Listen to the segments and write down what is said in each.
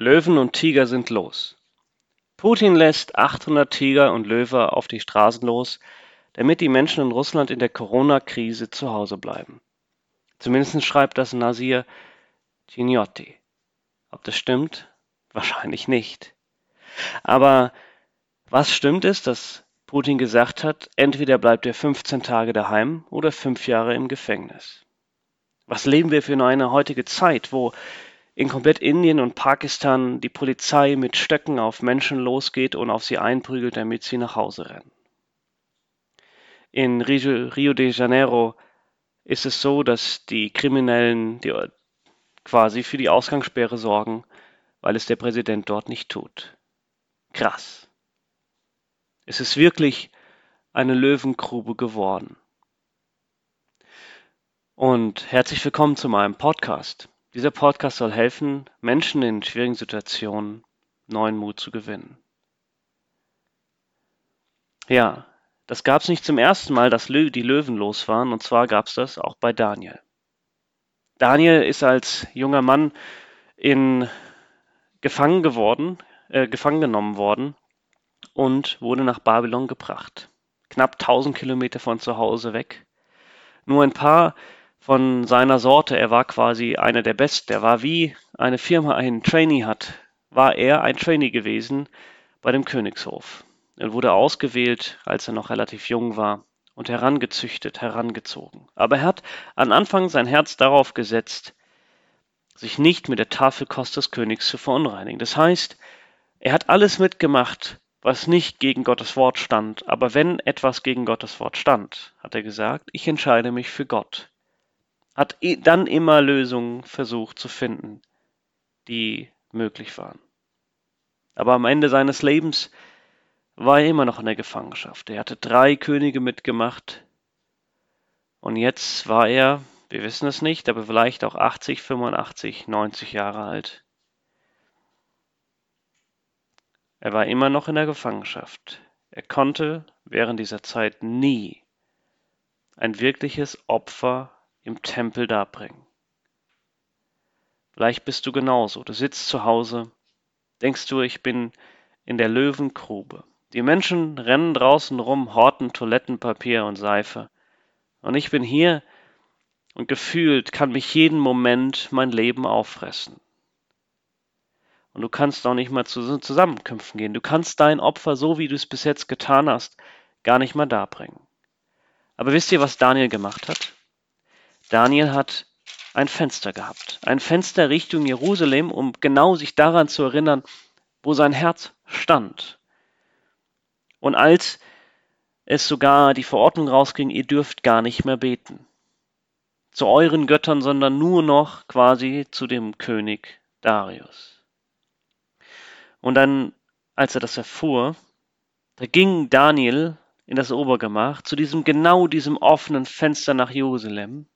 Löwen und Tiger sind los. Putin lässt 800 Tiger und Löwe auf die Straßen los, damit die Menschen in Russland in der Corona-Krise zu Hause bleiben. Zumindest schreibt das Nasir Giniotti. Ob das stimmt? Wahrscheinlich nicht. Aber was stimmt ist, dass Putin gesagt hat, entweder bleibt er 15 Tage daheim oder fünf Jahre im Gefängnis. Was leben wir für eine heutige Zeit, wo in komplett Indien und Pakistan die Polizei mit Stöcken auf Menschen losgeht und auf sie einprügelt, damit sie nach Hause rennen. In Rio de Janeiro ist es so, dass die Kriminellen die quasi für die Ausgangssperre sorgen, weil es der Präsident dort nicht tut. Krass. Es ist wirklich eine Löwengrube geworden. Und herzlich willkommen zu meinem Podcast. Dieser Podcast soll helfen, Menschen in schwierigen Situationen neuen Mut zu gewinnen. Ja, das gab es nicht zum ersten Mal, dass die Löwen los waren, und zwar gab es das auch bei Daniel. Daniel ist als junger Mann in gefangen geworden, äh, gefangen genommen worden und wurde nach Babylon gebracht. Knapp 1000 Kilometer von zu Hause weg. Nur ein paar von seiner Sorte. Er war quasi einer der Besten. Er war wie eine Firma einen Trainee hat, war er ein Trainee gewesen bei dem Königshof. Er wurde ausgewählt, als er noch relativ jung war und herangezüchtet, herangezogen. Aber er hat an Anfang sein Herz darauf gesetzt, sich nicht mit der Tafelkost des Königs zu verunreinigen. Das heißt, er hat alles mitgemacht, was nicht gegen Gottes Wort stand. Aber wenn etwas gegen Gottes Wort stand, hat er gesagt, ich entscheide mich für Gott hat dann immer Lösungen versucht zu finden, die möglich waren. Aber am Ende seines Lebens war er immer noch in der Gefangenschaft. Er hatte drei Könige mitgemacht und jetzt war er, wir wissen es nicht, aber vielleicht auch 80, 85, 90 Jahre alt. Er war immer noch in der Gefangenschaft. Er konnte während dieser Zeit nie ein wirkliches Opfer im Tempel darbringen. Vielleicht bist du genauso. Du sitzt zu Hause, denkst du, ich bin in der Löwengrube. Die Menschen rennen draußen rum, horten Toilettenpapier und Seife. Und ich bin hier und gefühlt kann mich jeden Moment mein Leben auffressen. Und du kannst auch nicht mal zu Zusammenkünften gehen. Du kannst dein Opfer, so wie du es bis jetzt getan hast, gar nicht mal darbringen. Aber wisst ihr, was Daniel gemacht hat? Daniel hat ein Fenster gehabt, ein Fenster Richtung Jerusalem, um genau sich daran zu erinnern, wo sein Herz stand. Und als es sogar die Verordnung rausging, ihr dürft gar nicht mehr beten zu euren Göttern, sondern nur noch quasi zu dem König Darius. Und dann, als er das erfuhr, da ging Daniel in das Obergemach zu diesem genau diesem offenen Fenster nach Jerusalem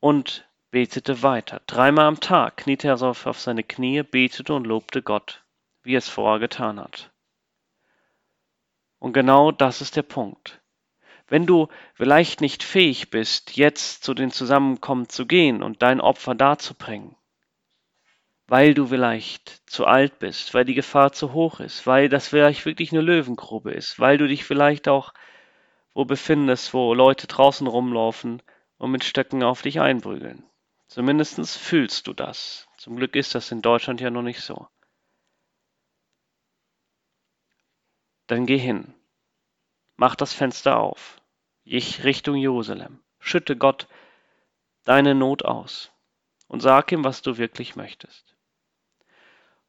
und betete weiter. Dreimal am Tag kniete er auf, auf seine Knie, betete und lobte Gott, wie er es vorher getan hat. Und genau das ist der Punkt. Wenn du vielleicht nicht fähig bist, jetzt zu den Zusammenkommen zu gehen und dein Opfer darzubringen, weil du vielleicht zu alt bist, weil die Gefahr zu hoch ist, weil das vielleicht wirklich eine Löwengrube ist, weil du dich vielleicht auch wo befindest, wo Leute draußen rumlaufen und mit Stöcken auf dich einprügeln. Zumindest fühlst du das. Zum Glück ist das in Deutschland ja noch nicht so. Dann geh hin. Mach das Fenster auf. Ich Richtung Jerusalem. Schütte Gott deine Not aus und sag ihm, was du wirklich möchtest.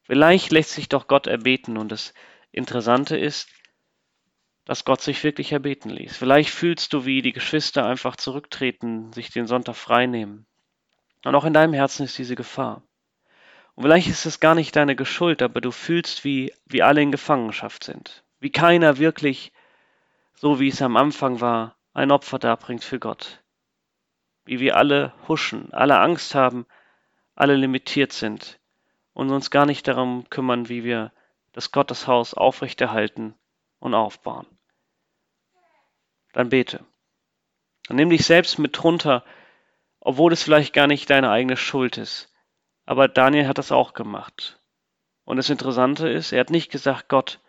Vielleicht lässt sich doch Gott erbeten und das Interessante ist, dass Gott sich wirklich erbeten ließ. Vielleicht fühlst du, wie die Geschwister einfach zurücktreten, sich den Sonntag freinehmen. Und auch in deinem Herzen ist diese Gefahr. Und vielleicht ist es gar nicht deine Geschuld, aber du fühlst, wie, wie alle in Gefangenschaft sind. Wie keiner wirklich, so wie es am Anfang war, ein Opfer darbringt für Gott. Wie wir alle huschen, alle Angst haben, alle limitiert sind und uns gar nicht darum kümmern, wie wir das Gotteshaus aufrechterhalten und aufbauen dann bete. Und nimm dich selbst mit runter, obwohl es vielleicht gar nicht deine eigene Schuld ist. Aber Daniel hat das auch gemacht. Und das Interessante ist, er hat nicht gesagt, Gott,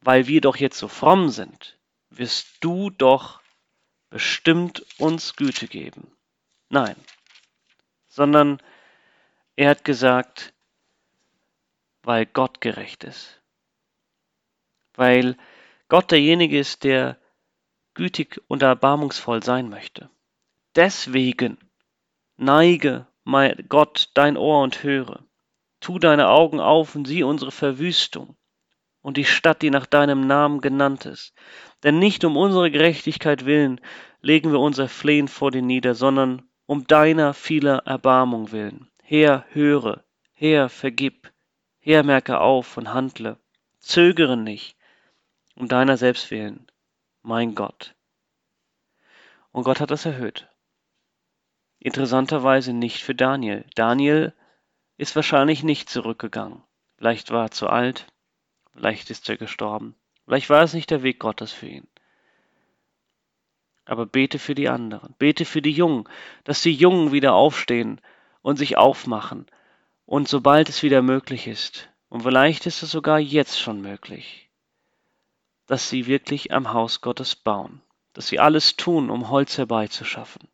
weil wir doch jetzt so fromm sind, wirst du doch bestimmt uns Güte geben. Nein, sondern er hat gesagt, weil Gott gerecht ist. Weil Gott derjenige ist, der gütig und erbarmungsvoll sein möchte. Deswegen neige, mein Gott, dein Ohr und höre. Tu deine Augen auf und sieh unsere Verwüstung und die Stadt, die nach deinem Namen genannt ist. Denn nicht um unsere Gerechtigkeit willen legen wir unser Flehen vor dir nieder, sondern um deiner vieler Erbarmung willen. Herr, höre, Herr, vergib, Herr, merke auf und handle, zögere nicht, um deiner selbst willen, mein Gott. Und Gott hat das erhöht. Interessanterweise nicht für Daniel. Daniel ist wahrscheinlich nicht zurückgegangen. Vielleicht war er zu alt, vielleicht ist er gestorben, vielleicht war es nicht der Weg Gottes für ihn. Aber bete für die anderen, bete für die Jungen, dass die Jungen wieder aufstehen und sich aufmachen und sobald es wieder möglich ist, und vielleicht ist es sogar jetzt schon möglich, dass sie wirklich am Haus Gottes bauen, dass sie alles tun, um Holz herbeizuschaffen.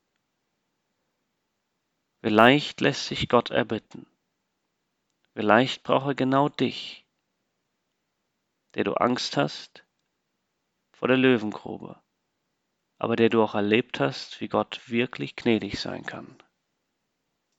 Vielleicht lässt sich Gott erbitten. Vielleicht braucht er genau dich, der du Angst hast vor der Löwengrube, aber der du auch erlebt hast, wie Gott wirklich gnädig sein kann.